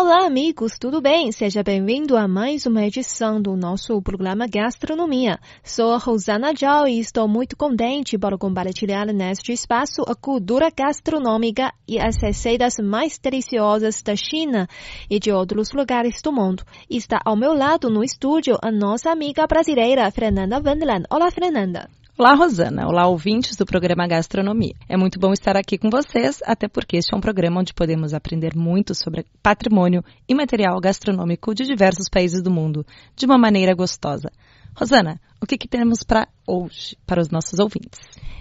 Olá, amigos, tudo bem? Seja bem-vindo a mais uma edição do nosso programa Gastronomia. Sou a Rosana Zhao e estou muito contente para compartilhar neste espaço a cultura gastronômica e as receitas mais deliciosas da China e de outros lugares do mundo. Está ao meu lado no estúdio a nossa amiga brasileira Fernanda Wendland. Olá, Fernanda. Olá, Rosana. Olá, ouvintes do programa Gastronomia. É muito bom estar aqui com vocês, até porque este é um programa onde podemos aprender muito sobre patrimônio e material gastronômico de diversos países do mundo, de uma maneira gostosa. Rosana, o que, que temos para hoje, para os nossos ouvintes?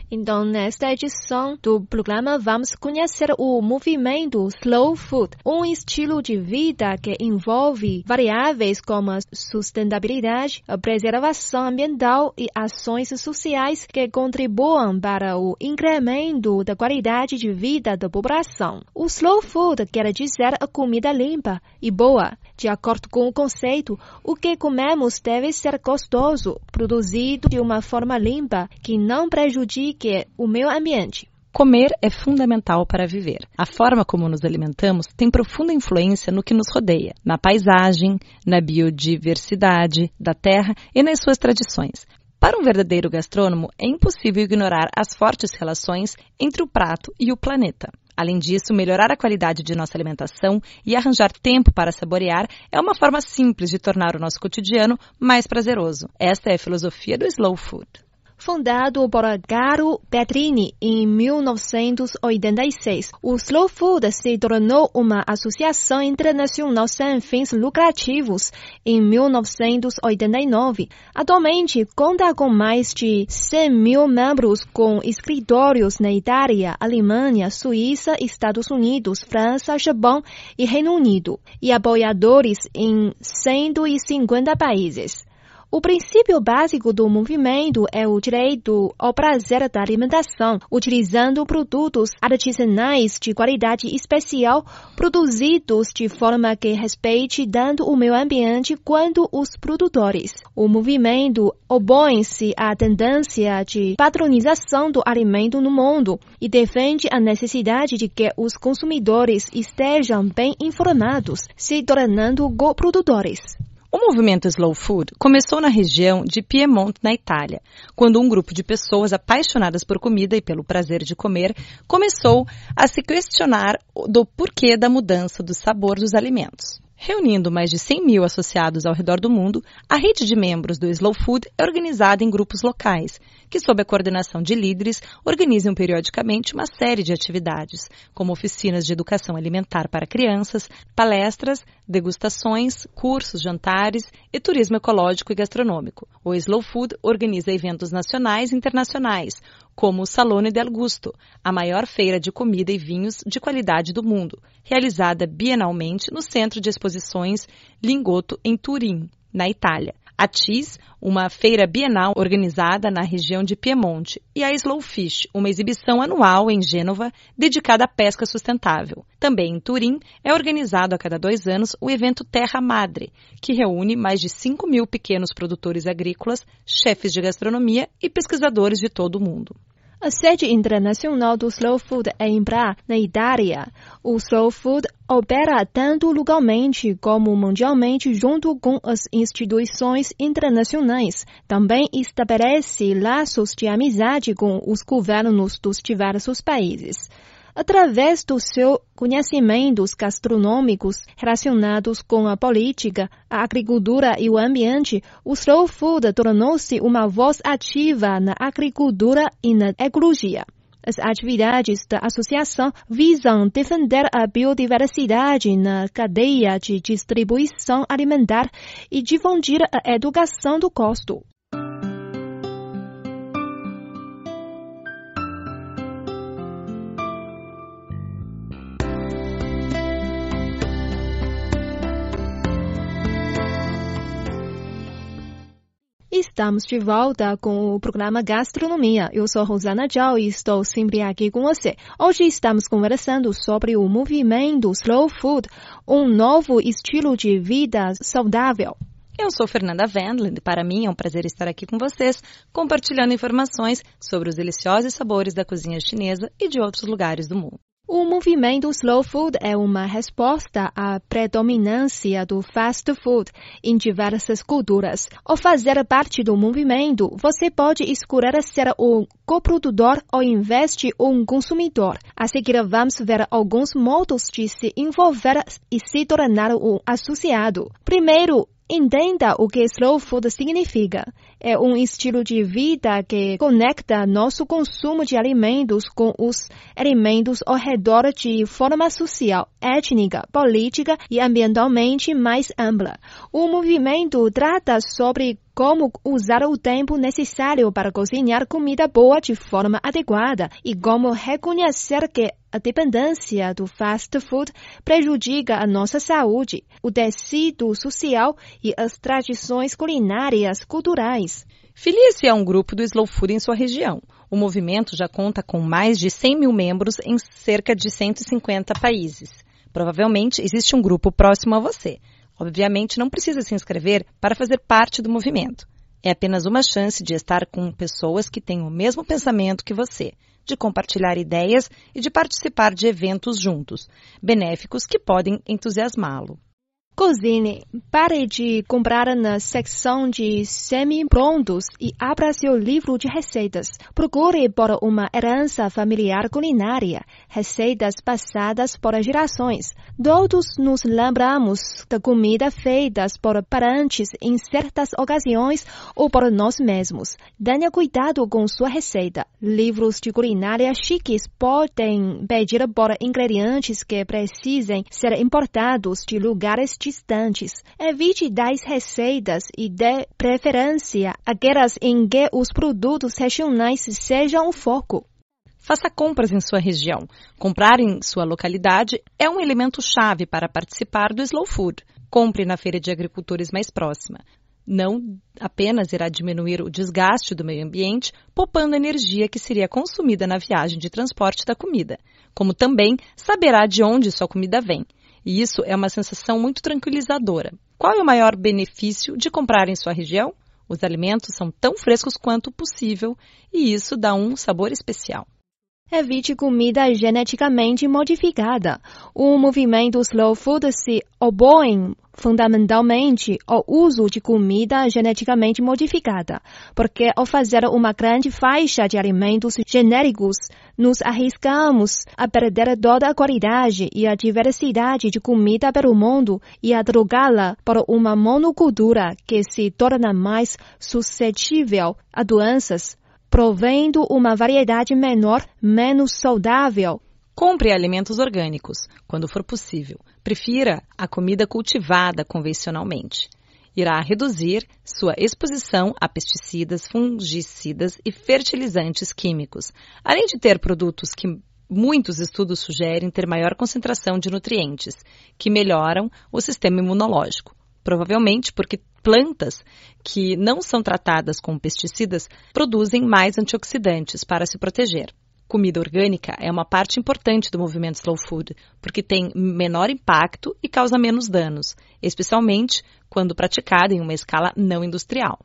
Então, nesta edição do programa, vamos conhecer o movimento Slow Food, um estilo de vida que envolve variáveis como sustentabilidade, preservação ambiental e ações sociais que contribuam para o incremento da qualidade de vida da população. O Slow Food quer dizer a comida limpa e boa. De acordo com o conceito, o que comemos deve ser gostoso, produzido de uma forma limpa que não prejudique o meio ambiente. Comer é fundamental para viver. A forma como nos alimentamos tem profunda influência no que nos rodeia, na paisagem, na biodiversidade da terra e nas suas tradições. Para um verdadeiro gastrônomo, é impossível ignorar as fortes relações entre o prato e o planeta. Além disso, melhorar a qualidade de nossa alimentação e arranjar tempo para saborear é uma forma simples de tornar o nosso cotidiano mais prazeroso. Esta é a filosofia do slow food fundado por Garo Petrini em 1986. O Slow Food se tornou uma associação internacional sem fins lucrativos em 1989. Atualmente, conta com mais de 100 mil membros com escritórios na Itália, Alemanha, Suíça, Estados Unidos, França, Japão e Reino Unido, e apoiadores em 150 países. O princípio básico do movimento é o direito ao prazer da alimentação, utilizando produtos artesanais de qualidade especial, produzidos de forma que respeite tanto o meio ambiente quanto os produtores. O movimento opõe-se à tendência de padronização do alimento no mundo e defende a necessidade de que os consumidores estejam bem informados, se tornando co-produtores. O movimento Slow Food começou na região de Piemonte, na Itália, quando um grupo de pessoas apaixonadas por comida e pelo prazer de comer começou a se questionar do porquê da mudança do sabor dos alimentos. Reunindo mais de 100 mil associados ao redor do mundo, a rede de membros do Slow Food é organizada em grupos locais, que, sob a coordenação de líderes, organizam periodicamente uma série de atividades, como oficinas de educação alimentar para crianças, palestras, degustações, cursos, jantares e turismo ecológico e gastronômico. O Slow Food organiza eventos nacionais e internacionais, como o Salone del Gusto, a maior feira de comida e vinhos de qualidade do mundo, realizada bienalmente no Centro de Exposições Lingotto, em Turim, na Itália. A TIS, uma feira bienal organizada na região de Piemonte, e a Slow Fish, uma exibição anual em Gênova dedicada à pesca sustentável. Também em Turim é organizado a cada dois anos o evento Terra Madre, que reúne mais de 5 mil pequenos produtores agrícolas, chefes de gastronomia e pesquisadores de todo o mundo. A sede internacional do Slow Food é em Bra, na Itália. O Slow Food opera tanto localmente como mundialmente junto com as instituições internacionais. Também estabelece laços de amizade com os governos dos diversos países através dos seus conhecimentos gastronômicos relacionados com a política, a agricultura e o ambiente, o Slow Food tornou-se uma voz ativa na agricultura e na ecologia. As atividades da associação visam defender a biodiversidade na cadeia de distribuição alimentar e difundir a educação do gosto. Estamos de volta com o programa Gastronomia. Eu sou Rosana Zhao e estou sempre aqui com você. Hoje estamos conversando sobre o movimento Slow Food, um novo estilo de vida saudável. Eu sou Fernanda Wendland e para mim é um prazer estar aqui com vocês, compartilhando informações sobre os deliciosos sabores da cozinha chinesa e de outros lugares do mundo. O movimento Slow Food é uma resposta à predominância do fast food em diversas culturas. Ao fazer parte do movimento, você pode escolher ser um coprodutor ou investe um consumidor. A seguir, vamos ver alguns modos de se envolver e se tornar um associado. Primeiro, Entenda o que slow food significa. É um estilo de vida que conecta nosso consumo de alimentos com os alimentos ao redor de forma social, étnica, política e ambientalmente mais ampla. O movimento trata sobre como usar o tempo necessário para cozinhar comida boa de forma adequada e como reconhecer que a dependência do fast food prejudica a nossa saúde, o tecido social e as tradições culinárias culturais. Filie-se a um grupo do Slow Food em sua região. O movimento já conta com mais de 100 mil membros em cerca de 150 países. Provavelmente existe um grupo próximo a você. Obviamente, não precisa se inscrever para fazer parte do movimento. É apenas uma chance de estar com pessoas que têm o mesmo pensamento que você, de compartilhar ideias e de participar de eventos juntos, benéficos que podem entusiasmá-lo. Cozinhe. Pare de comprar na secção de semi-prontos e abra seu livro de receitas. Procure por uma herança familiar culinária, receitas passadas por gerações. Todos nos lembramos da comida feitas por parentes em certas ocasiões ou por nós mesmos. Tenha cuidado com sua receita. Livros de culinária chiques podem pedir por ingredientes que precisem ser importados de lugares distantes. Evite das receitas e dê preferência àquelas em que os produtos regionais sejam o foco. Faça compras em sua região. Comprar em sua localidade é um elemento chave para participar do Slow Food. Compre na feira de agricultores mais próxima. Não apenas irá diminuir o desgaste do meio ambiente, poupando energia que seria consumida na viagem de transporte da comida, como também saberá de onde sua comida vem e isso é uma sensação muito tranquilizadora. Qual é o maior benefício de comprar em sua região? Os alimentos são tão frescos quanto possível e isso dá um sabor especial. Evite comida geneticamente modificada. O movimento Slow Food se opõe fundamentalmente ao uso de comida geneticamente modificada, porque ao fazer uma grande faixa de alimentos genéricos, nos arriscamos a perder toda a qualidade e a diversidade de comida pelo mundo e a trocá-la por uma monocultura que se torna mais suscetível a doenças provendo uma variedade menor, menos saudável. Compre alimentos orgânicos, quando for possível. Prefira a comida cultivada convencionalmente. Irá reduzir sua exposição a pesticidas, fungicidas e fertilizantes químicos, além de ter produtos que muitos estudos sugerem ter maior concentração de nutrientes, que melhoram o sistema imunológico provavelmente porque plantas que não são tratadas com pesticidas produzem mais antioxidantes para se proteger. Comida orgânica é uma parte importante do movimento Slow Food, porque tem menor impacto e causa menos danos, especialmente quando praticada em uma escala não industrial.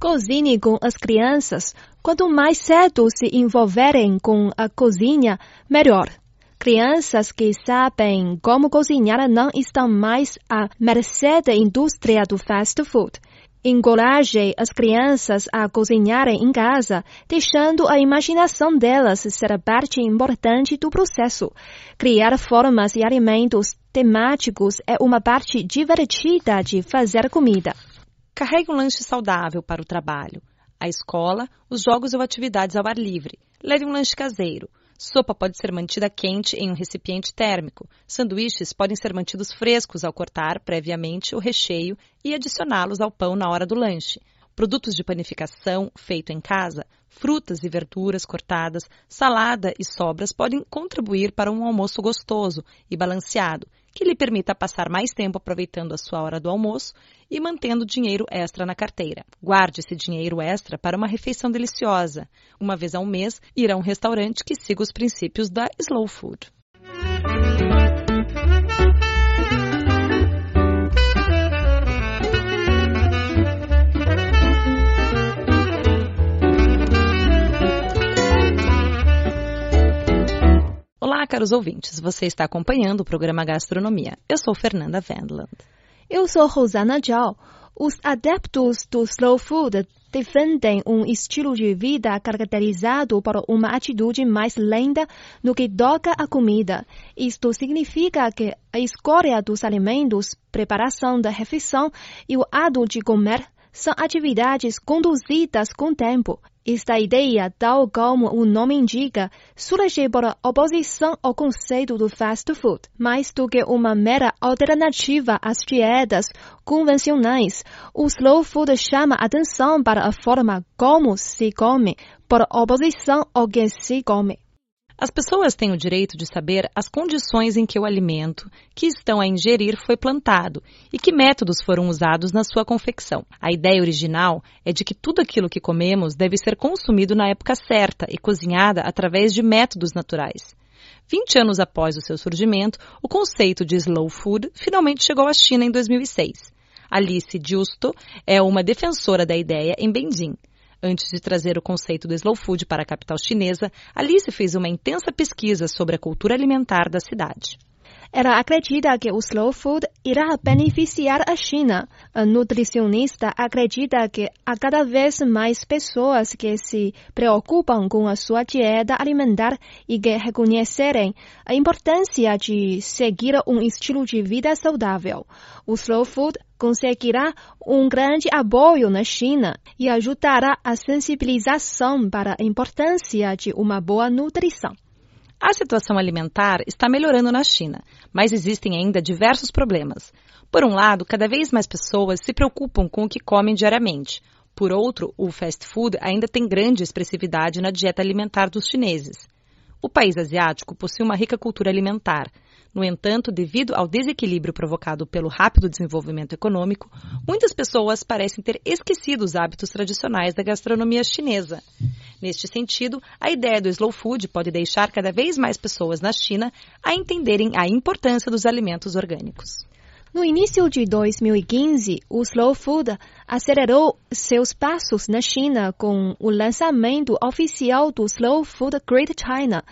Cozinhe com as crianças. Quanto mais cedo se envolverem com a cozinha, melhor. Crianças que sabem como cozinhar não estão mais à mercê da indústria do fast food. Encoraje as crianças a cozinharem em casa, deixando a imaginação delas ser parte importante do processo. Criar formas e alimentos temáticos é uma parte divertida de fazer comida. Carregue um lanche saudável para o trabalho, a escola, os jogos ou atividades ao ar livre. Leve um lanche caseiro. Sopa pode ser mantida quente em um recipiente térmico. Sanduíches podem ser mantidos frescos ao cortar previamente o recheio e adicioná-los ao pão na hora do lanche. Produtos de panificação feito em casa, frutas e verduras cortadas, salada e sobras podem contribuir para um almoço gostoso e balanceado, que lhe permita passar mais tempo aproveitando a sua hora do almoço e mantendo dinheiro extra na carteira. Guarde esse dinheiro extra para uma refeição deliciosa. Uma vez ao mês, ir a um restaurante que siga os princípios da Slow Food. Caros ouvintes. Você está acompanhando o programa Gastronomia. Eu sou Fernanda Vendland. Eu sou Rosana Zhao. Os adeptos do slow food defendem um estilo de vida caracterizado por uma atitude mais lenta no que toca à comida. Isto significa que a escolha dos alimentos, preparação da refeição e o ato de comer são atividades conduzidas com tempo. Esta ideia, tal como o nome indica, surge por oposição ao conceito do fast food. Mais do que uma mera alternativa às dietas convencionais, o slow food chama atenção para a forma como se come, por oposição ao que se come. As pessoas têm o direito de saber as condições em que o alimento que estão a ingerir foi plantado e que métodos foram usados na sua confecção. A ideia original é de que tudo aquilo que comemos deve ser consumido na época certa e cozinhada através de métodos naturais. 20 anos após o seu surgimento, o conceito de slow food finalmente chegou à China em 2006. Alice Justo é uma defensora da ideia em Beijing. Antes de trazer o conceito do slow food para a capital chinesa, Alice fez uma intensa pesquisa sobre a cultura alimentar da cidade. Ela acredita que o slow food irá beneficiar a China. A nutricionista acredita que há cada vez mais pessoas que se preocupam com a sua dieta alimentar e que reconhecerem a importância de seguir um estilo de vida saudável. O slow food conseguirá um grande apoio na China e ajudará a sensibilização para a importância de uma boa nutrição. A situação alimentar está melhorando na China, mas existem ainda diversos problemas. Por um lado, cada vez mais pessoas se preocupam com o que comem diariamente. Por outro, o fast food ainda tem grande expressividade na dieta alimentar dos chineses. O país asiático possui uma rica cultura alimentar. No entanto, devido ao desequilíbrio provocado pelo rápido desenvolvimento econômico, muitas pessoas parecem ter esquecido os hábitos tradicionais da gastronomia chinesa. Neste sentido, a ideia do slow food pode deixar cada vez mais pessoas na China a entenderem a importância dos alimentos orgânicos. No início de 2015, o Slow Food acelerou seus passos na China com o lançamento oficial do Slow Food Great China,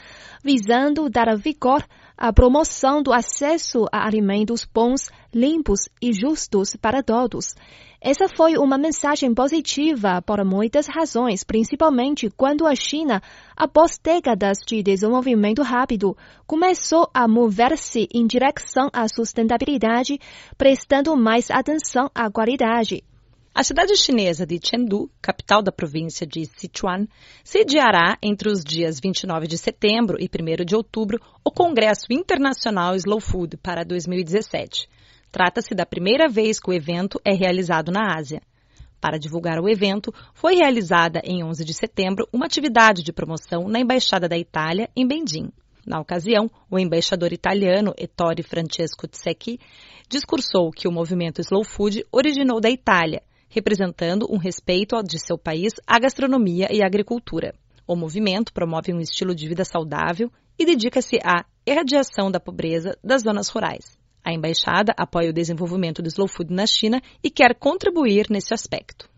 visando dar vigor à promoção do acesso a alimentos bons, limpos e justos para todos. Essa foi uma mensagem positiva por muitas razões, principalmente quando a China, após décadas de desenvolvimento rápido, começou a mover-se em direção à sustentabilidade, prestando mais atenção à qualidade. A cidade chinesa de Chengdu, capital da província de Sichuan, sediará entre os dias 29 de setembro e 1 de outubro o Congresso Internacional Slow Food para 2017. Trata-se da primeira vez que o evento é realizado na Ásia. Para divulgar o evento, foi realizada em 11 de setembro uma atividade de promoção na Embaixada da Itália, em Beijing. Na ocasião, o embaixador italiano Ettore Francesco Tsecchi discursou que o movimento Slow Food originou da Itália, representando um respeito de seu país à gastronomia e à agricultura. O movimento promove um estilo de vida saudável e dedica-se à erradiação da pobreza das zonas rurais. A embaixada apoia o desenvolvimento do slow food na China e quer contribuir nesse aspecto.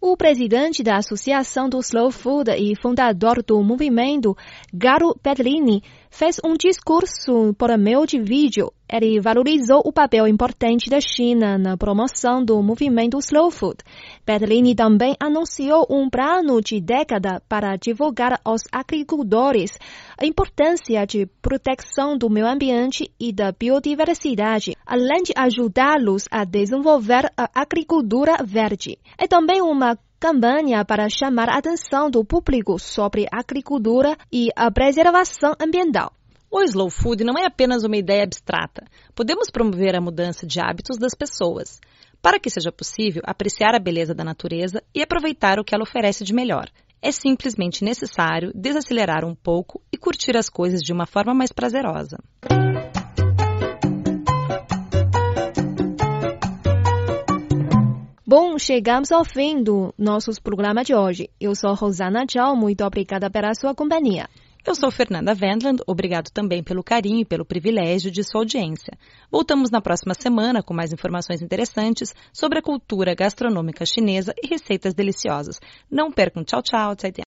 O presidente da Associação do Slow Food e fundador do movimento, Garo Pedlini, fez um discurso por meio de vídeo. Ele valorizou o papel importante da China na promoção do movimento Slow Food. Pedlini também anunciou um plano de década para divulgar aos agricultores a importância de proteção do meio ambiente e da biodiversidade, além de ajudá-los a desenvolver a agricultura verde. É também uma campanha para chamar a atenção do público sobre a agricultura e a preservação ambiental. O slow food não é apenas uma ideia abstrata. Podemos promover a mudança de hábitos das pessoas, para que seja possível apreciar a beleza da natureza e aproveitar o que ela oferece de melhor. É simplesmente necessário desacelerar um pouco e curtir as coisas de uma forma mais prazerosa. Bom, chegamos ao fim do nosso programa de hoje. Eu sou Rosana Tchau, muito obrigada pela sua companhia. Eu sou Fernanda Wendland, obrigado também pelo carinho e pelo privilégio de sua audiência. Voltamos na próxima semana com mais informações interessantes sobre a cultura gastronômica chinesa e receitas deliciosas. Não percam, tchau, tchau,